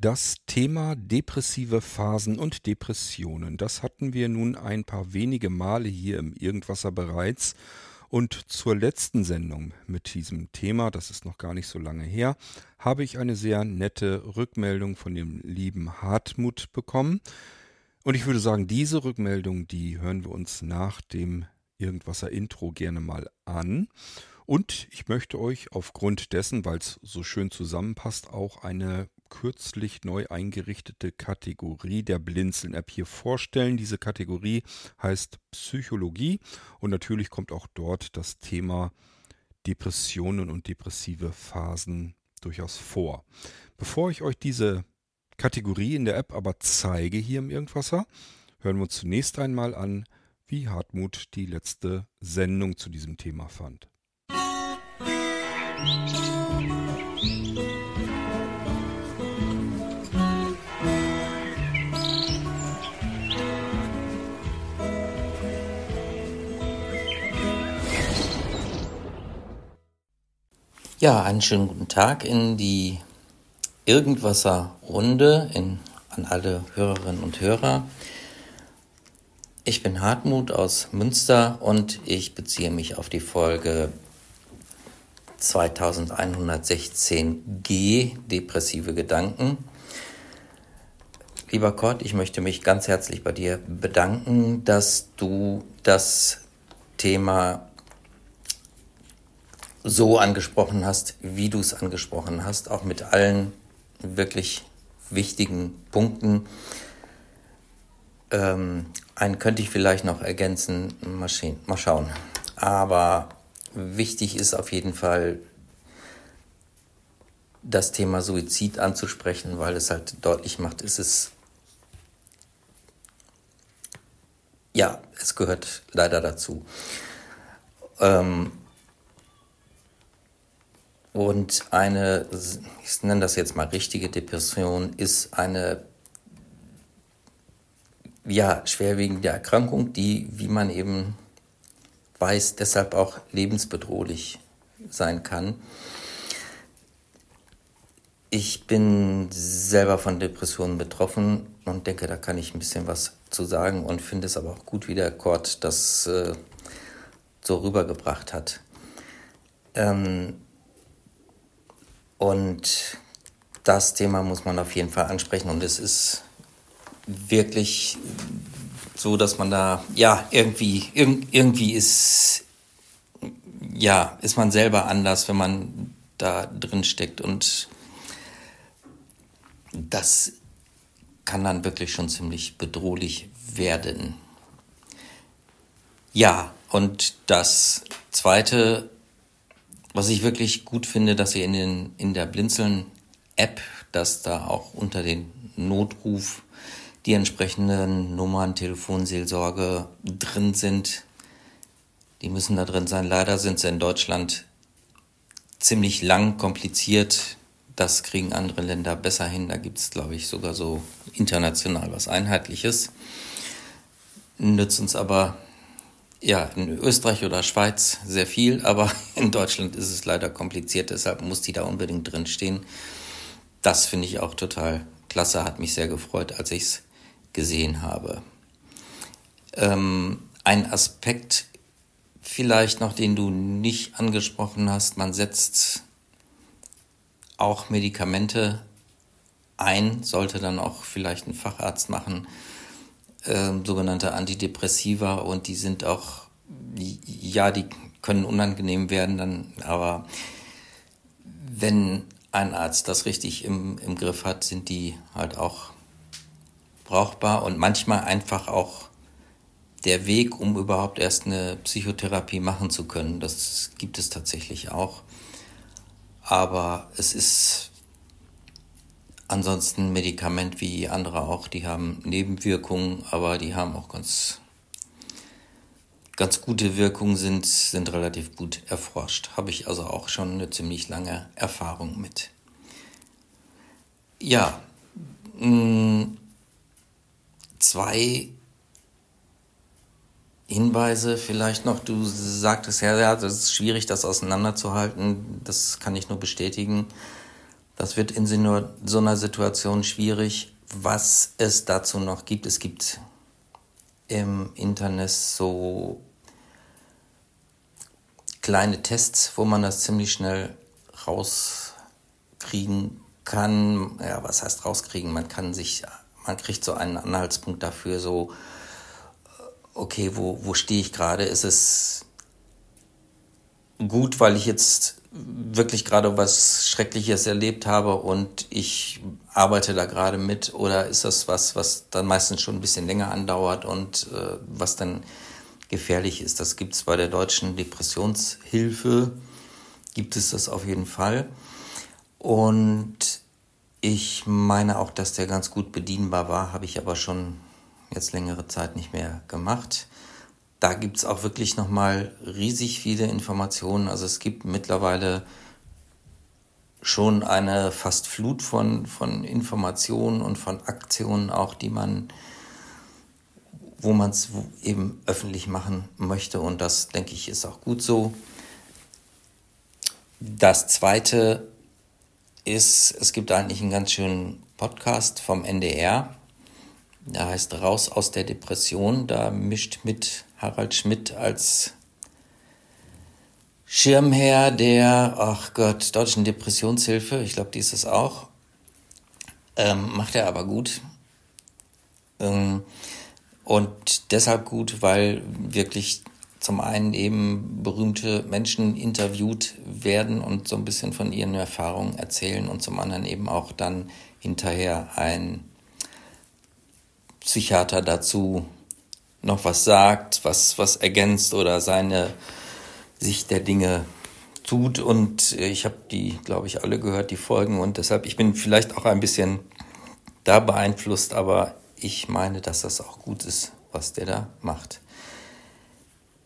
Das Thema depressive Phasen und Depressionen, das hatten wir nun ein paar wenige Male hier im Irgendwasser bereits. Und zur letzten Sendung mit diesem Thema, das ist noch gar nicht so lange her, habe ich eine sehr nette Rückmeldung von dem lieben Hartmut bekommen. Und ich würde sagen, diese Rückmeldung, die hören wir uns nach dem Irgendwasser Intro gerne mal an. Und ich möchte euch aufgrund dessen, weil es so schön zusammenpasst, auch eine kürzlich neu eingerichtete Kategorie der Blinzeln-App hier vorstellen. Diese Kategorie heißt Psychologie und natürlich kommt auch dort das Thema Depressionen und depressive Phasen durchaus vor. Bevor ich euch diese Kategorie in der App aber zeige hier im Irgendwasser, hören wir uns zunächst einmal an, wie Hartmut die letzte Sendung zu diesem Thema fand. Ja, einen schönen guten Tag in die Irgendwasser-Runde an alle Hörerinnen und Hörer. Ich bin Hartmut aus Münster und ich beziehe mich auf die Folge 2116g Depressive Gedanken. Lieber Kurt, ich möchte mich ganz herzlich bei dir bedanken, dass du das Thema so angesprochen hast, wie du es angesprochen hast, auch mit allen wirklich wichtigen Punkten. Ähm, einen könnte ich vielleicht noch ergänzen, mal, mal schauen. Aber wichtig ist auf jeden Fall, das Thema Suizid anzusprechen, weil es halt deutlich macht, ist es ja, es gehört leider dazu. Ähm, und eine, ich nenne das jetzt mal richtige Depression, ist eine ja, schwerwiegende Erkrankung, die, wie man eben weiß, deshalb auch lebensbedrohlich sein kann. Ich bin selber von Depressionen betroffen und denke, da kann ich ein bisschen was zu sagen und finde es aber auch gut, wie der Kord das äh, so rübergebracht hat. Ähm, und das Thema muss man auf jeden Fall ansprechen. Und es ist wirklich so, dass man da, ja, irgendwie, irg irgendwie ist, ja, ist man selber anders, wenn man da drin steckt. Und das kann dann wirklich schon ziemlich bedrohlich werden. Ja, und das zweite was ich wirklich gut finde, dass ihr in, den, in der Blinzeln-App, dass da auch unter den Notruf die entsprechenden Nummern, Telefonseelsorge drin sind. Die müssen da drin sein. Leider sind sie in Deutschland ziemlich lang, kompliziert. Das kriegen andere Länder besser hin. Da gibt es, glaube ich, sogar so international was Einheitliches. Nützt uns aber ja, in Österreich oder Schweiz sehr viel, aber in Deutschland ist es leider kompliziert, deshalb muss die da unbedingt drin stehen. Das finde ich auch total klasse, hat mich sehr gefreut, als ich es gesehen habe. Ähm, ein Aspekt vielleicht noch, den du nicht angesprochen hast, man setzt auch Medikamente ein, sollte dann auch vielleicht ein Facharzt machen äh, sogenannte Antidepressiva und die sind auch, ja, die können unangenehm werden, dann, aber wenn ein Arzt das richtig im, im Griff hat, sind die halt auch brauchbar und manchmal einfach auch der Weg, um überhaupt erst eine Psychotherapie machen zu können. Das gibt es tatsächlich auch. Aber es ist Ansonsten Medikament wie andere auch, die haben Nebenwirkungen, aber die haben auch ganz, ganz gute Wirkungen, sind, sind relativ gut erforscht. Habe ich also auch schon eine ziemlich lange Erfahrung mit. Ja, mm, zwei Hinweise vielleicht noch. Du sagtest ja, ja, das ist schwierig, das auseinanderzuhalten. Das kann ich nur bestätigen Das wird in so einer Situation schwierig. Was es dazu noch gibt, es gibt im Internet so kleine Tests, wo man das ziemlich schnell rauskriegen kann. Ja, was heißt rauskriegen? Man kann sich, man kriegt so einen Anhaltspunkt dafür, so, okay, wo, wo stehe ich gerade? Ist es gut, weil ich jetzt wirklich gerade was Schreckliches erlebt habe und ich arbeite da gerade mit oder ist das was, was dann meistens schon ein bisschen länger andauert und äh, was dann gefährlich ist? Das gibt es bei der deutschen Depressionshilfe, gibt es das auf jeden Fall. Und ich meine auch, dass der ganz gut bedienbar war, habe ich aber schon jetzt längere Zeit nicht mehr gemacht da gibt es auch wirklich nochmal riesig viele Informationen. Also es gibt mittlerweile schon eine fast Flut von, von Informationen und von Aktionen auch, die man, wo man es eben öffentlich machen möchte. Und das, denke ich, ist auch gut so. Das Zweite ist, es gibt eigentlich einen ganz schönen Podcast vom NDR. Der heißt Raus aus der Depression. Da mischt mit Harald Schmidt als Schirmherr der, ach Gott, Deutschen Depressionshilfe, ich glaube, die ist es auch. Ähm, macht er aber gut. Ähm, und deshalb gut, weil wirklich zum einen eben berühmte Menschen interviewt werden und so ein bisschen von ihren Erfahrungen erzählen und zum anderen eben auch dann hinterher ein Psychiater dazu noch was sagt, was, was ergänzt oder seine Sicht der Dinge tut. Und ich habe die, glaube ich, alle gehört, die Folgen. Und deshalb, ich bin vielleicht auch ein bisschen da beeinflusst, aber ich meine, dass das auch gut ist, was der da macht.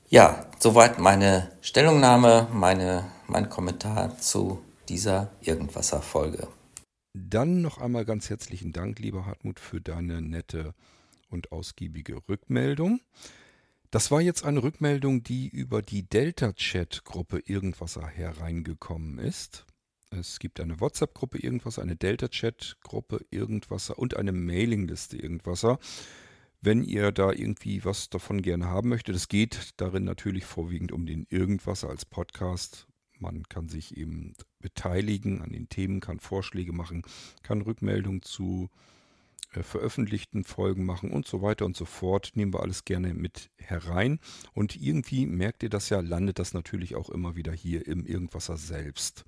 Ja, soweit meine Stellungnahme, meine, mein Kommentar zu dieser Irgendwasser-Folge. Dann noch einmal ganz herzlichen Dank, lieber Hartmut, für deine nette und ausgiebige Rückmeldung. Das war jetzt eine Rückmeldung, die über die Delta-Chat-Gruppe Irgendwasser hereingekommen ist. Es gibt eine WhatsApp-Gruppe Irgendwasser, eine Delta-Chat-Gruppe Irgendwasser und eine Mailingliste Irgendwasser. Wenn ihr da irgendwie was davon gerne haben möchtet, es geht darin natürlich vorwiegend um den Irgendwasser als Podcast. Man kann sich eben beteiligen an den Themen, kann Vorschläge machen, kann Rückmeldungen zu veröffentlichten Folgen machen und so weiter und so fort. Nehmen wir alles gerne mit herein. Und irgendwie merkt ihr das ja, landet das natürlich auch immer wieder hier im Irgendwasser selbst.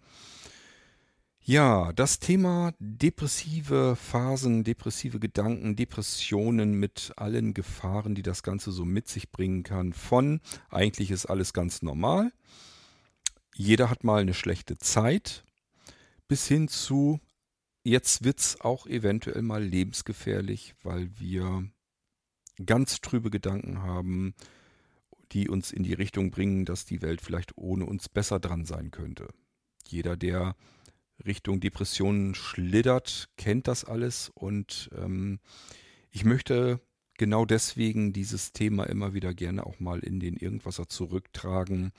Ja, das Thema depressive Phasen, depressive Gedanken, Depressionen mit allen Gefahren, die das Ganze so mit sich bringen kann. Von eigentlich ist alles ganz normal. Jeder hat mal eine schlechte Zeit. Bis hin zu Jetzt wird es auch eventuell mal lebensgefährlich, weil wir ganz trübe Gedanken haben, die uns in die Richtung bringen, dass die Welt vielleicht ohne uns besser dran sein könnte. Jeder, der Richtung Depressionen schlittert, kennt das alles und ähm, ich möchte genau deswegen dieses Thema immer wieder gerne auch mal in den Irgendwasser zurücktragen,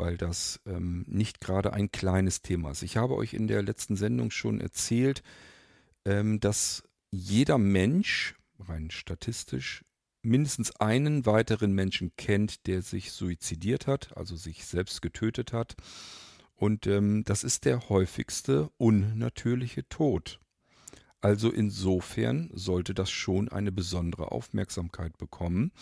weil das ähm, nicht gerade ein kleines Thema ist. Ich habe euch in der letzten Sendung schon erzählt, ähm, dass jeder Mensch, rein statistisch, mindestens einen weiteren Menschen kennt, der sich suizidiert hat, also sich selbst getötet hat. Und ähm, das ist der häufigste unnatürliche Tod. Also insofern sollte das schon eine besondere Aufmerksamkeit bekommen.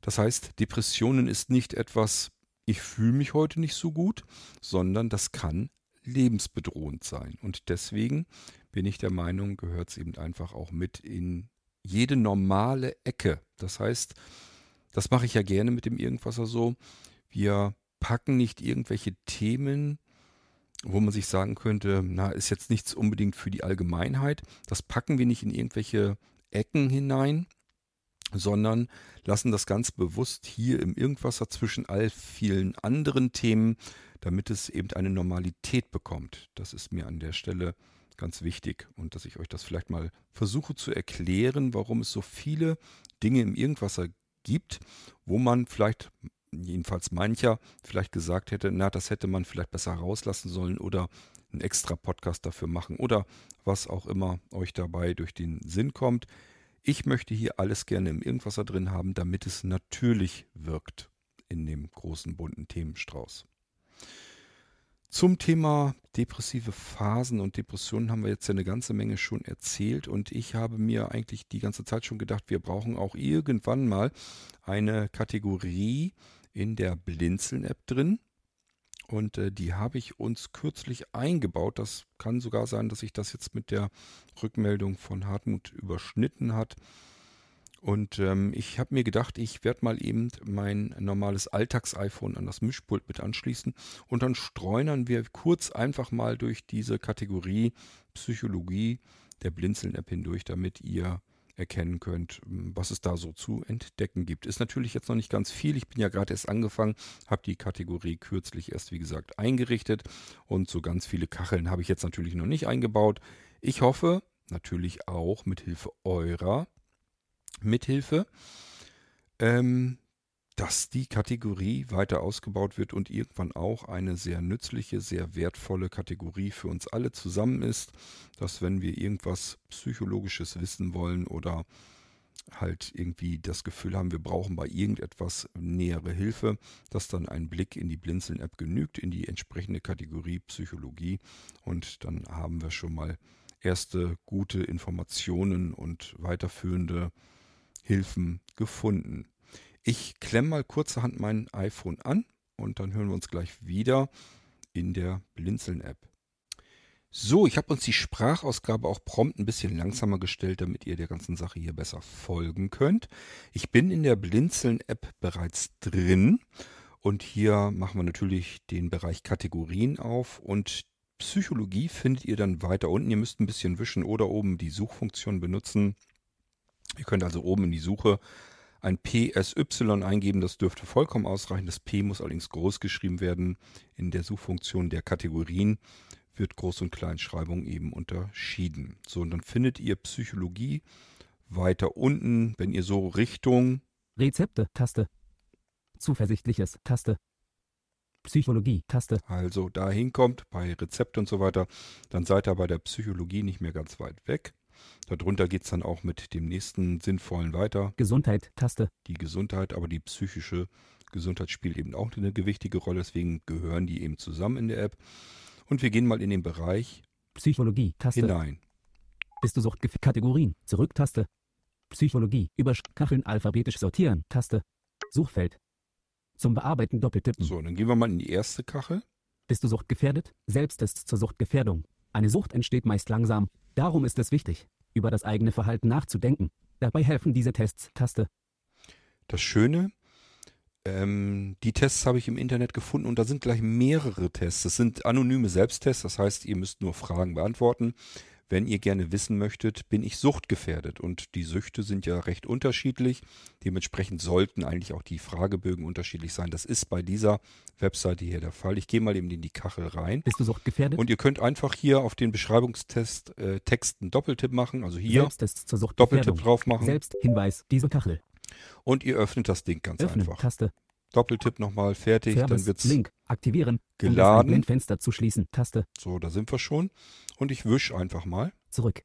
Das heißt, Depressionen ist nicht etwas ich fühle mich heute nicht so gut, sondern das kann lebensbedrohend sein. Und deswegen bin ich der Meinung, gehört es eben einfach auch mit in jede normale Ecke. Das heißt, das mache ich ja gerne mit dem Irgendwasser so. Wir packen nicht irgendwelche Themen, wo man sich sagen könnte, na, ist jetzt nichts unbedingt für die Allgemeinheit. Das packen wir nicht in irgendwelche Ecken hinein, sondern lassen das ganz bewusst hier im Irgendwasser zwischen all vielen anderen Themen, damit es eben eine Normalität bekommt. Das ist mir an der Stelle ganz wichtig und dass ich euch das vielleicht mal versuche zu erklären, warum es so viele Dinge im Irgendwasser gibt, wo man vielleicht jedenfalls mancher vielleicht gesagt hätte, na, das hätte man vielleicht besser rauslassen sollen oder einen extra Podcast dafür machen oder was auch immer euch dabei durch den Sinn kommt. Ich möchte hier alles gerne im Irgendwasser drin haben, damit es natürlich wirkt in dem großen bunten Themenstrauß. Zum Thema depressive Phasen und Depressionen haben wir jetzt ja eine ganze Menge schon erzählt und ich habe mir eigentlich die ganze Zeit schon gedacht, wir brauchen auch irgendwann mal eine Kategorie in der Blinzeln-App drin. Und äh, die habe ich uns kürzlich eingebaut. Das kann sogar sein, dass sich das jetzt mit der Rückmeldung von Hartmut überschnitten hat. Und ähm, ich habe mir gedacht, ich werde mal eben mein normales Alltags-iPhone an das Mischpult mit anschließen und dann streunern wir kurz einfach mal durch diese Kategorie Psychologie der Blinzeln-App hindurch, damit ihr erkennen könnt, was es da so zu entdecken gibt. Ist natürlich jetzt noch nicht ganz viel. Ich bin ja gerade erst angefangen, habe die Kategorie kürzlich erst, wie gesagt, eingerichtet und so ganz viele Kacheln habe ich jetzt natürlich noch nicht eingebaut. Ich hoffe natürlich auch mit Hilfe eurer Mithilfe, ähm, dass die Kategorie weiter ausgebaut wird und irgendwann auch eine sehr nützliche, sehr wertvolle Kategorie für uns alle zusammen ist, dass wenn wir irgendwas Psychologisches wissen wollen oder halt irgendwie das Gefühl haben, wir brauchen bei irgendetwas nähere Hilfe, dass dann ein Blick in die Blinzeln-App genügt, in die entsprechende Kategorie Psychologie und dann haben wir schon mal erste gute Informationen und weiterführende Hilfen gefunden. Ich klemme mal kurzerhand mein iPhone an und dann hören wir uns gleich wieder in der Blinzeln-App. So, ich habe uns die Sprachausgabe auch prompt ein bisschen langsamer gestellt, damit ihr der ganzen Sache hier besser folgen könnt. Ich bin in der Blinzeln-App bereits drin und hier machen wir natürlich den Bereich Kategorien auf und Psychologie findet ihr dann weiter unten. Ihr müsst ein bisschen wischen oder oben die Suchfunktion benutzen. Ihr könnt also oben in die Suche ein PSY eingeben, das dürfte vollkommen ausreichen. Das P muss allerdings groß geschrieben werden. In der Suchfunktion der Kategorien wird Groß- und Kleinschreibung eben unterschieden. So, und dann findet ihr Psychologie weiter unten, wenn ihr so Richtung Rezepte, Taste. Zuversichtliches, Taste. Psychologie, Taste. Also dahin kommt bei Rezept und so weiter, dann seid ihr bei der Psychologie nicht mehr ganz weit weg. Darunter geht es dann auch mit dem nächsten sinnvollen weiter. Gesundheit, Taste. Die Gesundheit, aber die psychische Gesundheit spielt eben auch eine gewichtige Rolle, deswegen gehören die eben zusammen in der App. Und wir gehen mal in den Bereich Psychologie, Taste. hinein. Bist du Sucht Kategorien, Zurück, Taste. Psychologie, über Kacheln alphabetisch sortieren, Taste. Suchfeld. Zum Bearbeiten doppeltippen. So, dann gehen wir mal in die erste Kachel. Bist du suchtgefährdet? Selbsttest zur Suchtgefährdung. Eine Sucht entsteht meist langsam. Darum ist es wichtig, über das eigene Verhalten nachzudenken. Dabei helfen diese Tests. Taste. Das Schöne, ähm, die Tests habe ich im Internet gefunden und da sind gleich mehrere Tests. Das sind anonyme Selbsttests, das heißt, ihr müsst nur Fragen beantworten. Wenn ihr gerne wissen möchtet, bin ich suchtgefährdet und die Süchte sind ja recht unterschiedlich. Dementsprechend sollten eigentlich auch die Fragebögen unterschiedlich sein. Das ist bei dieser Webseite hier der Fall. Ich gehe mal eben in die Kachel rein. Bist du suchtgefährdet? Und ihr könnt einfach hier auf den Beschreibungstest äh, Text einen Doppeltipp machen. Also hier Selbsttest zur. Doppeltipp drauf machen. Selbsthinweis, diese Kachel. Und ihr öffnet das Ding ganz Öffnen, einfach. Taste. Doppeltipp nochmal, fertig, Service, dann wird's Link, aktivieren. geladen. Um Blendfenster zu schließen, Taste. so, da sind wir schon. Und ich wische einfach mal. Zurück.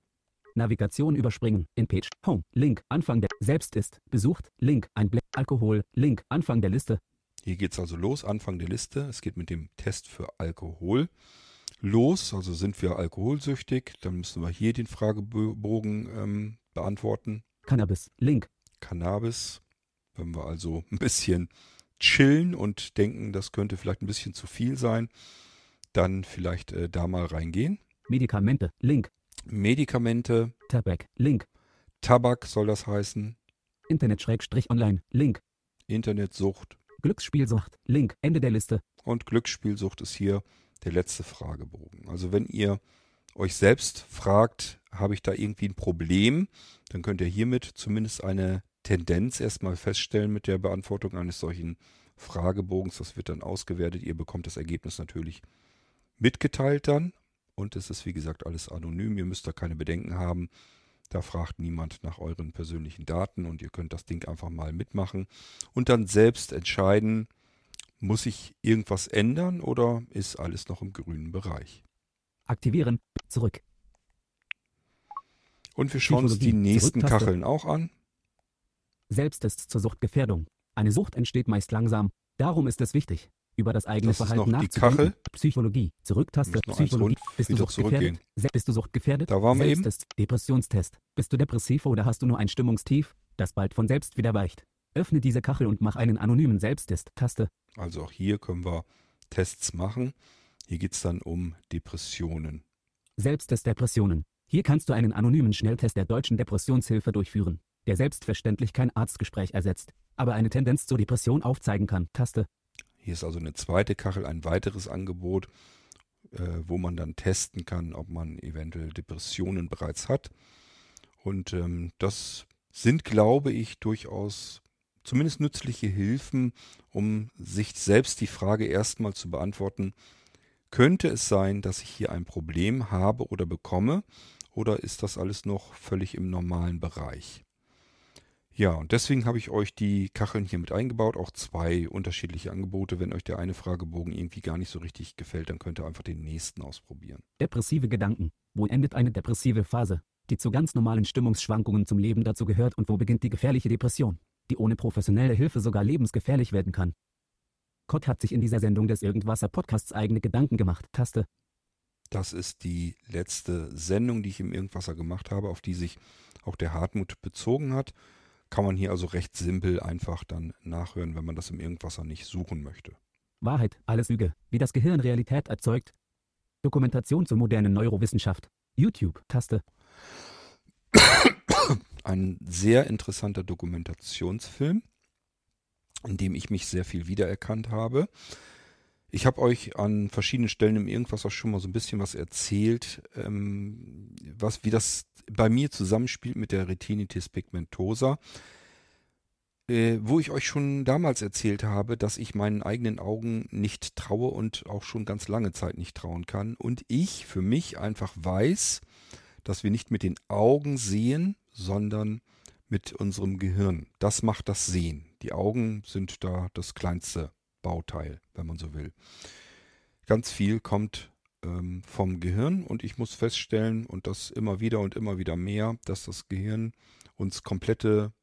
Navigation überspringen. In Page. Home. Link. Anfang der. Selbst ist. Besucht. Link. Ein Black. Alkohol. Link. Anfang der Liste. Hier geht's also los, Anfang der Liste. Es geht mit dem Test für Alkohol los. Also sind wir alkoholsüchtig, dann müssen wir hier den Fragebogen ähm, beantworten. Cannabis. Link. Cannabis. Wenn wir also ein bisschen chillen und denken, das könnte vielleicht ein bisschen zu viel sein, dann vielleicht äh, da mal reingehen. Medikamente. Link. Medikamente, Tabak. Link. Tabak soll das heißen, Internet-Online. Link. Internetsucht Glücksspielsucht. Link. Ende der Liste. und Glücksspielsucht ist hier der letzte Fragebogen. Also wenn ihr euch selbst fragt, habe ich da irgendwie ein Problem, dann könnt ihr hiermit zumindest eine Tendenz erstmal feststellen mit der Beantwortung eines solchen Fragebogens. Das wird dann ausgewertet. Ihr bekommt das Ergebnis natürlich mitgeteilt dann. Und es ist wie gesagt alles anonym. Ihr müsst da keine Bedenken haben, Da fragt niemand nach euren persönlichen Daten und ihr könnt das Ding einfach mal mitmachen und dann selbst entscheiden, muss ich irgendwas ändern oder ist alles noch im grünen Bereich? Aktivieren. Zurück. Und wir schauen uns die nächsten. Kacheln auch an. Selbsttests zur Suchtgefährdung. Eine Sucht entsteht meist langsam. Darum ist es wichtig, über das eigene Das Verhalten nachzudenken. Psychologie. Zurücktaste. Psychologie. Bist du suchtgefährdet? Bist du suchtgefährdet? Da waren wir eben. Depressionstest. Bist du depressiv oder hast du nur ein Stimmungstief, das bald von selbst wieder weicht? Öffne diese Kachel und mach einen anonymen Selbsttest. Taste. Also auch hier können wir Tests machen. Hier geht es dann um Depressionen. Selbsttest Depressionen. Hier kannst du einen anonymen Schnelltest der Deutschen Depressionshilfe durchführen, der selbstverständlich kein Arztgespräch ersetzt, aber eine Tendenz zur Depression aufzeigen kann. Taste. Hier ist also eine zweite Kachel, ein weiteres Angebot, äh, wo man dann testen kann, ob man eventuell Depressionen bereits hat. Und ähm, das sind, glaube ich, durchaus zumindest nützliche Hilfen, um sich selbst die Frage erstmal zu beantworten, könnte es sein, dass ich hier ein Problem habe oder bekomme, oder ist das alles noch völlig im normalen Bereich? Ja, und deswegen habe ich euch die Kacheln hier mit eingebaut, auch zwei unterschiedliche Angebote. Wenn euch der eine Fragebogen irgendwie gar nicht so richtig gefällt, dann könnt ihr einfach den nächsten ausprobieren. Depressive Gedanken. Wo endet eine depressive Phase, die zu ganz normalen Stimmungsschwankungen zum Leben dazu gehört und wo beginnt die gefährliche Depression, die ohne professionelle Hilfe sogar lebensgefährlich werden kann? Kott hat sich in dieser Sendung des Irgendwasser Podcasts eigene Gedanken gemacht. Taste. Das ist die letzte Sendung, die ich im Irgendwasser gemacht habe, auf die sich auch der Hartmut bezogen hat. Kann man hier also recht simpel einfach dann nachhören, wenn man das im Irgendwasser nicht suchen möchte. Wahrheit, alles Lüge, wie das Gehirn Realität erzeugt. Dokumentation zur modernen Neurowissenschaft. YouTube. Taste. Ein sehr interessanter Dokumentationsfilm, in dem ich mich sehr viel wiedererkannt habe. Ich habe euch an verschiedenen Stellen im Irgendwas auch schon mal so ein bisschen was erzählt, ähm, was, wie das bei mir zusammenspielt mit der Retinitis pigmentosa, äh, wo ich euch schon damals erzählt habe, dass ich meinen eigenen Augen nicht traue und auch schon ganz lange Zeit nicht trauen kann. Und ich für mich einfach weiß, dass wir nicht mit den Augen sehen, sondern mit unserem Gehirn. Das macht das Sehen. Die Augen sind da das kleinste Bauteil, wenn man so will. Ganz viel kommt ähm, vom Gehirn und ich muss feststellen, und das immer wieder und immer wieder mehr, dass das Gehirn uns komplette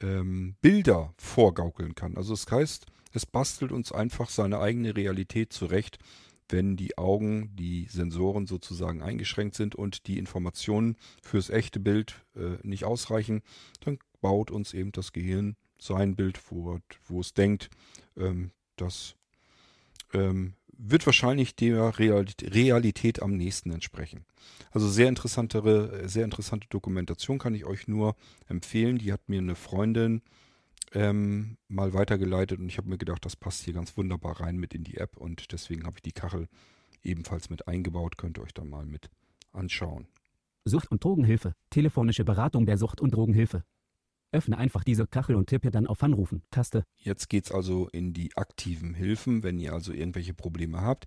ähm, Bilder vorgaukeln kann. Also das heißt, es bastelt uns einfach seine eigene Realität zurecht, wenn die Augen, die Sensoren sozusagen eingeschränkt sind und die Informationen fürs echte Bild äh, nicht ausreichen, dann baut uns eben das Gehirn sein Bild vor, wo es denkt, ähm, das ähm, wird wahrscheinlich der Realität, am nächsten entsprechen. Also sehr interessantere, sehr interessante Dokumentation kann ich euch nur empfehlen. Die hat mir eine Freundin ähm, mal weitergeleitet und ich habe mir gedacht, das passt hier ganz wunderbar rein mit in die App und deswegen habe ich die Kachel ebenfalls mit eingebaut. Könnt ihr euch dann mal mit anschauen. Sucht- und Drogenhilfe. Telefonische Beratung der Sucht- und Drogenhilfe. Öffne einfach diese Kachel und tippe dann auf Anrufen. Taste. Jetzt geht's also in die aktiven Hilfen. Wenn ihr also irgendwelche Probleme habt,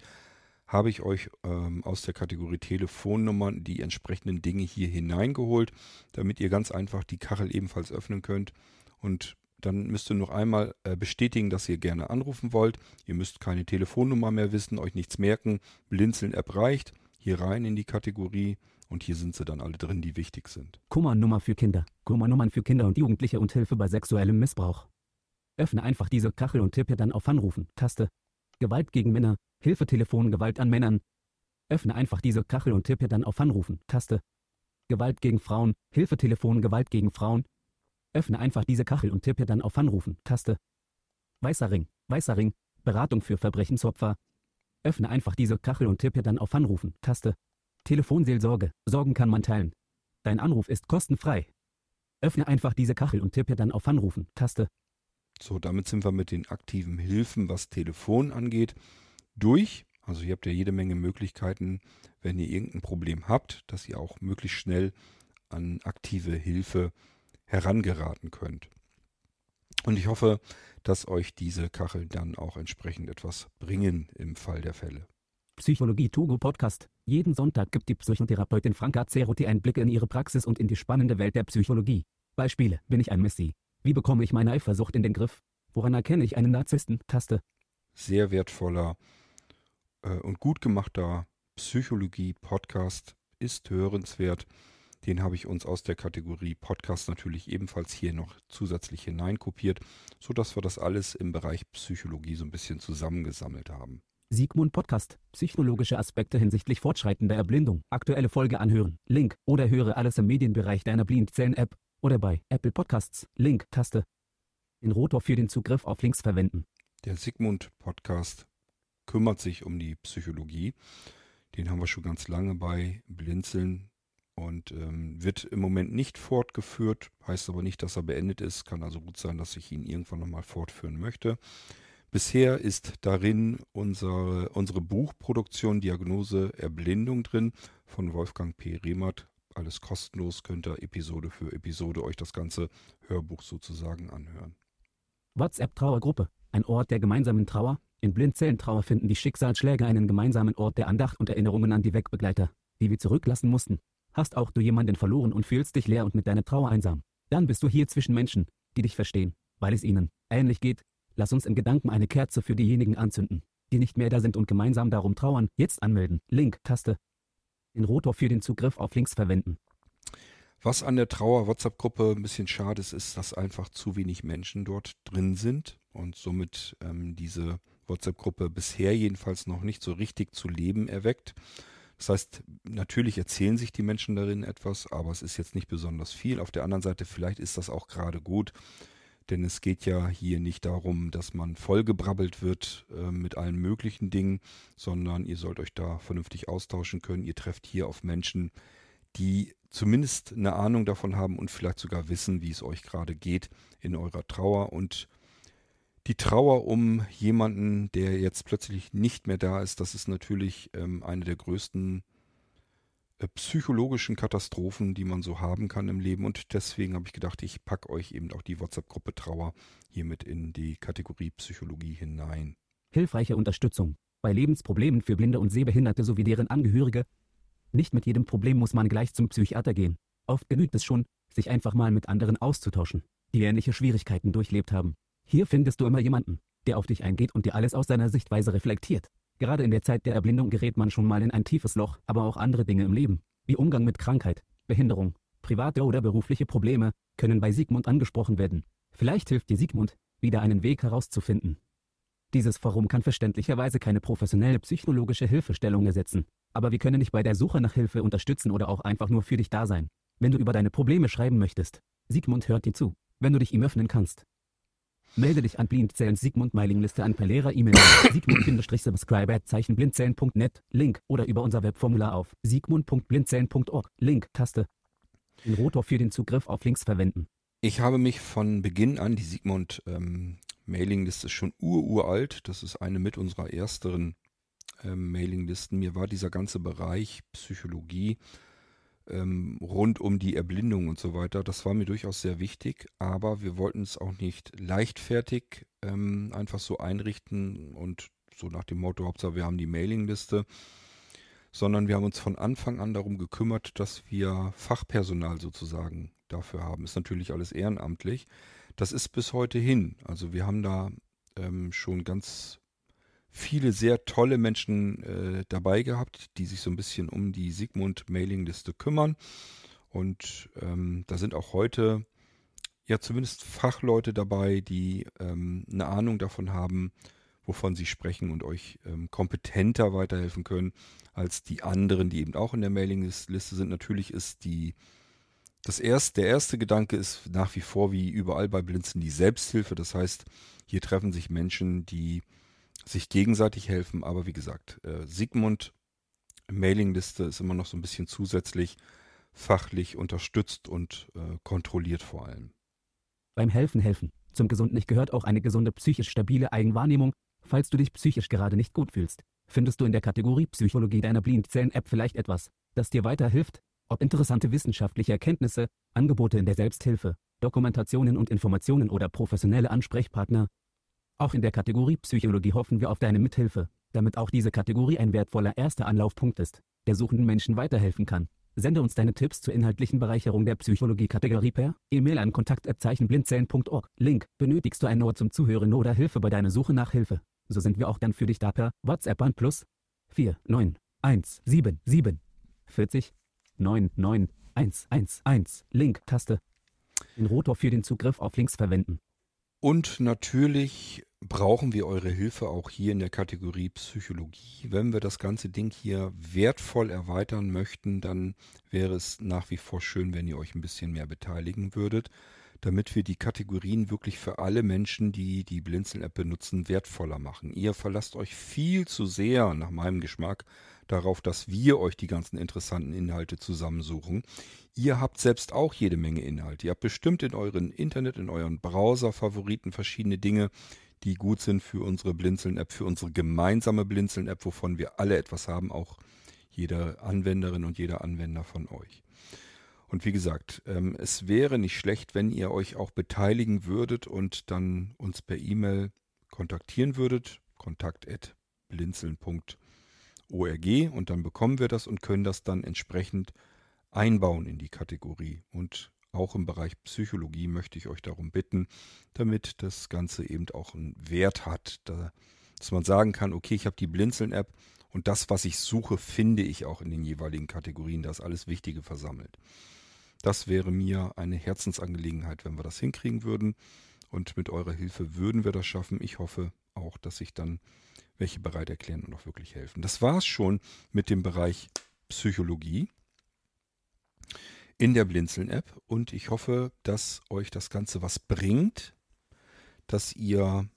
habe ich euch ähm, aus der Kategorie Telefonnummern die entsprechenden Dinge hier hineingeholt, damit ihr ganz einfach die Kachel ebenfalls öffnen könnt. Und dann müsst ihr noch einmal äh, bestätigen, dass ihr gerne anrufen wollt. Ihr müsst keine Telefonnummer mehr wissen, euch nichts merken. Blinzeln-App reicht. Hier rein in die Kategorie und hier sind sie dann alle drin, die wichtig sind. Kummernummer für Kinder. Kummernummern für Kinder und Jugendliche und Hilfe bei sexuellem Missbrauch. Öffne einfach diese Kachel und tippe dann auf Anrufen. Taste. Gewalt gegen Männer. Hilfetelefon Gewalt an Männern. Öffne einfach diese Kachel und tippe dann auf Anrufen. Taste. Gewalt gegen Frauen. Hilfetelefon Gewalt gegen Frauen. Öffne einfach diese Kachel und tippe dann auf Anrufen. Taste. Weißer Ring. Weißer Ring. Beratung für Verbrechensopfer. Öffne einfach diese Kachel und tippe dann auf Anrufen. Taste. Telefonseelsorge. Sorgen kann man teilen. Dein Anruf ist kostenfrei. Öffne einfach diese Kachel und tippe dann auf Anrufen. Taste. So, damit sind wir mit den aktiven Hilfen, was Telefon angeht, durch. Also ihr habt ja jede Menge Möglichkeiten, wenn ihr irgendein Problem habt, dass ihr auch möglichst schnell an aktive Hilfe herangeraten könnt. Und ich hoffe, dass euch diese Kachel dann auch entsprechend etwas bringen im Fall der Fälle. Psychologie Togo Podcast. Jeden Sonntag gibt die Psychotherapeutin Franka Ceruti Einblicke in ihre Praxis und in die spannende Welt der Psychologie. Beispiele: Bin ich ein Messi? Wie bekomme ich meine Eifersucht in den Griff? Woran erkenne ich einen Narzissten? Taste. Sehr wertvoller äh, und gut gemachter Psychologie-Podcast ist hörenswert. Den habe ich uns aus der Kategorie Podcast natürlich ebenfalls hier noch zusätzlich hineinkopiert, sodass wir das alles im Bereich Psychologie so ein bisschen zusammengesammelt haben. Sigmund Podcast. Psychologische Aspekte hinsichtlich fortschreitender Erblindung. Aktuelle Folge anhören. Link. Oder höre alles im Medienbereich deiner Blindzellen-App. Oder bei Apple Podcasts. Link. Taste. Den Rotor für den Zugriff auf Links verwenden. Der Sigmund Podcast kümmert sich um die Psychologie. Den haben wir schon ganz lange bei Blinzeln und ähm, wird im Moment nicht fortgeführt. Heißt aber nicht, dass er beendet ist. Kann also gut sein, dass ich ihn irgendwann nochmal fortführen möchte. Bisher ist darin unsere, unsere Buchproduktion Diagnose Erblindung drin von Wolfgang P. Rehmert. Alles kostenlos, könnt ihr Episode für Episode euch das ganze Hörbuch sozusagen anhören. WhatsApp-Trauergruppe. Ein Ort der gemeinsamen Trauer. In Blindzellentrauer finden die Schicksalsschläge einen gemeinsamen Ort der Andacht und Erinnerungen an die Wegbegleiter, die wir zurücklassen mussten. Hast auch du jemanden verloren und fühlst dich leer und mit deiner Trauer einsam? Dann bist du hier zwischen Menschen, die dich verstehen, weil es ihnen ähnlich geht, Lass uns in Gedanken eine Kerze für diejenigen anzünden, die nicht mehr da sind und gemeinsam darum trauern. Jetzt anmelden. Link, Taste. Den Rotor für den Zugriff auf Links verwenden. Was an der Trauer-WhatsApp-Gruppe ein bisschen schade ist, ist, dass einfach zu wenig Menschen dort drin sind und somit ähm, diese WhatsApp-Gruppe bisher jedenfalls noch nicht so richtig zu Leben erweckt. Das heißt, natürlich erzählen sich die Menschen darin etwas, aber es ist jetzt nicht besonders viel. Auf der anderen Seite, vielleicht ist das auch gerade gut, denn es geht ja hier nicht darum, dass man vollgebrabbelt wird äh, mit allen möglichen Dingen, sondern ihr sollt euch da vernünftig austauschen können. Ihr trefft hier auf Menschen, die zumindest eine Ahnung davon haben und vielleicht sogar wissen, wie es euch gerade geht in eurer Trauer. Und die Trauer um jemanden, der jetzt plötzlich nicht mehr da ist, das ist natürlich ähm, eine der größten psychologischen Katastrophen, die man so haben kann im Leben. Und deswegen habe ich gedacht, ich packe euch eben auch die WhatsApp-Gruppe Trauer hiermit in die Kategorie Psychologie hinein. Hilfreiche Unterstützung bei Lebensproblemen für Blinde und Sehbehinderte sowie deren Angehörige. Nicht mit jedem Problem muss man gleich zum Psychiater gehen. Oft genügt es schon, sich einfach mal mit anderen auszutauschen, die ähnliche Schwierigkeiten durchlebt haben. Hier findest du immer jemanden, der auf dich eingeht und dir alles aus seiner Sichtweise reflektiert. Gerade in der Zeit der Erblindung gerät man schon mal in ein tiefes Loch, aber auch andere Dinge im Leben, wie Umgang mit Krankheit, Behinderung, private oder berufliche Probleme, können bei Sigmund angesprochen werden. Vielleicht hilft dir Sigmund, wieder einen Weg herauszufinden. Dieses Forum kann verständlicherweise keine professionelle psychologische Hilfestellung ersetzen, aber wir können dich bei der Suche nach Hilfe unterstützen oder auch einfach nur für dich da sein. Wenn du über deine Probleme schreiben möchtest, Sigmund hört dir zu, wenn du dich ihm öffnen kannst. Melde dich an Blindzellen Sigmund Mailingliste an per Lehrer E-Mail sigmund-subscribe Zeichen blindzellen.net Link oder über unser Webformular auf sigmund.blindzellen.org Link Taste. Den Rotor für den Zugriff auf Links verwenden. Ich habe mich von Beginn an, die Sigmund ähm, Mailingliste ist schon ururalt, das ist eine mit unserer ersteren ähm, Mailinglisten. Mir war dieser ganze Bereich Psychologie ähm, rund um die Erblindung und so weiter. Das war mir durchaus sehr wichtig, aber wir wollten es auch nicht leichtfertig ähm, einfach so einrichten und so nach dem Motto, Hauptsache wir haben die Mailingliste, sondern wir haben uns von Anfang an darum gekümmert, dass wir Fachpersonal sozusagen dafür haben. Ist natürlich alles ehrenamtlich. Das ist bis heute hin. Also wir haben da ähm, schon ganz viele sehr tolle Menschen äh, dabei gehabt, die sich so ein bisschen um die Sigmund-Mailingliste kümmern. Und ähm, da sind auch heute ja zumindest Fachleute dabei, die ähm, eine Ahnung davon haben, wovon sie sprechen und euch ähm, kompetenter weiterhelfen können als die anderen, die eben auch in der Mailingliste sind. Natürlich ist die das erste, der erste Gedanke ist nach wie vor wie überall bei Blinzen die Selbsthilfe. Das heißt, hier treffen sich Menschen, die sich gegenseitig helfen. Aber wie gesagt, äh, Sigmund Mailingliste ist immer noch so ein bisschen zusätzlich fachlich unterstützt und äh, kontrolliert vor allem. Beim Helfen helfen. Zum Gesunden gehört auch eine gesunde psychisch stabile Eigenwahrnehmung. Falls du dich psychisch gerade nicht gut fühlst, findest du in der Kategorie Psychologie deiner Blindzellen-App vielleicht etwas, das dir weiterhilft, ob interessante wissenschaftliche Erkenntnisse, Angebote in der Selbsthilfe, Dokumentationen und Informationen oder professionelle Ansprechpartner, auch in der Kategorie Psychologie hoffen wir auf deine Mithilfe, damit auch diese Kategorie ein wertvoller erster Anlaufpunkt ist. der suchenden Menschen weiterhelfen kann. Sende uns deine Tipps zur inhaltlichen Bereicherung der Psychologie-Kategorie per E-Mail an kontakt@blindzellen.org. Link: Benötigst du ein Ohr zum Zuhören oder Hilfe bei deiner Suche nach Hilfe? So sind wir auch dann für dich da per WhatsApp an plus 4 9 1 7 7 40 9 9 1 1 1 Link Taste. Den Rotor für den Zugriff auf Links verwenden. Und natürlich brauchen wir eure Hilfe auch hier in der Kategorie Psychologie. Wenn wir das ganze Ding hier wertvoll erweitern möchten, dann wäre es nach wie vor schön, wenn ihr euch ein bisschen mehr beteiligen würdet, damit wir die Kategorien wirklich für alle Menschen, die die Blinzeln-App benutzen, wertvoller machen. Ihr verlasst euch viel zu sehr, nach meinem Geschmack, darauf, dass wir euch die ganzen interessanten Inhalte zusammensuchen. Ihr habt selbst auch jede Menge Inhalte. Ihr habt bestimmt in euren Internet, in euren Browser-Favoriten verschiedene Dinge, die gut sind für unsere Blinzeln-App, für unsere gemeinsame Blinzeln-App, wovon wir alle etwas haben, auch jede Anwenderin und jeder Anwender von euch. Und wie gesagt, ähm, es wäre nicht schlecht, wenn ihr euch auch beteiligen würdet und dann uns per E-Mail kontaktieren würdet. kontakt.blinzeln.org und dann bekommen wir das und können das dann entsprechend einbauen in die Kategorie. Und auch im Bereich Psychologie möchte ich euch darum bitten, damit das Ganze eben auch einen Wert hat, da, dass man sagen kann, okay, ich habe die Blinzeln-App und das, was ich suche, finde ich auch in den jeweiligen Kategorien. Da ist alles Wichtige versammelt. Das wäre mir eine Herzensangelegenheit, wenn wir das hinkriegen würden. Und mit eurer Hilfe würden wir das schaffen. Ich hoffe auch, dass sich dann welche bereit erklären und auch wirklich helfen. Das war es schon mit dem Bereich Psychologie in der Blinzeln-App und ich hoffe, dass euch das Ganze was bringt, dass ihr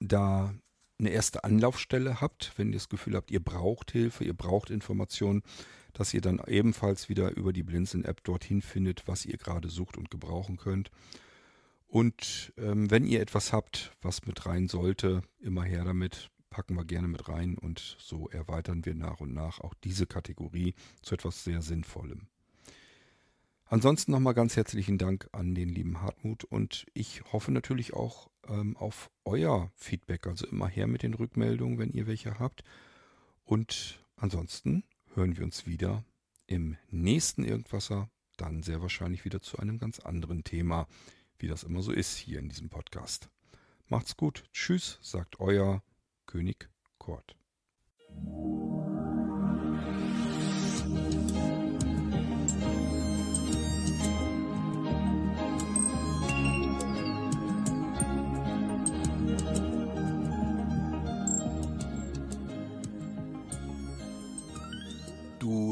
da eine erste Anlaufstelle habt, wenn ihr das Gefühl habt, ihr braucht Hilfe, ihr braucht Informationen, dass ihr dann ebenfalls wieder über die Blinzeln-App dorthin findet, was ihr gerade sucht und gebrauchen könnt. Und ähm, wenn ihr etwas habt, was mit rein sollte, immer her damit, packen wir gerne mit rein und so erweitern wir nach und nach auch diese Kategorie zu etwas sehr Sinnvollem. Ansonsten nochmal ganz herzlichen Dank an den lieben Hartmut und ich hoffe natürlich auch ähm, auf euer Feedback. Also immer her mit den Rückmeldungen, wenn ihr welche habt. Und ansonsten hören wir uns wieder im nächsten Irgendwasser, dann sehr wahrscheinlich wieder zu einem ganz anderen Thema, wie das immer so ist hier in diesem Podcast. Macht's gut. Tschüss, sagt euer König Kurt.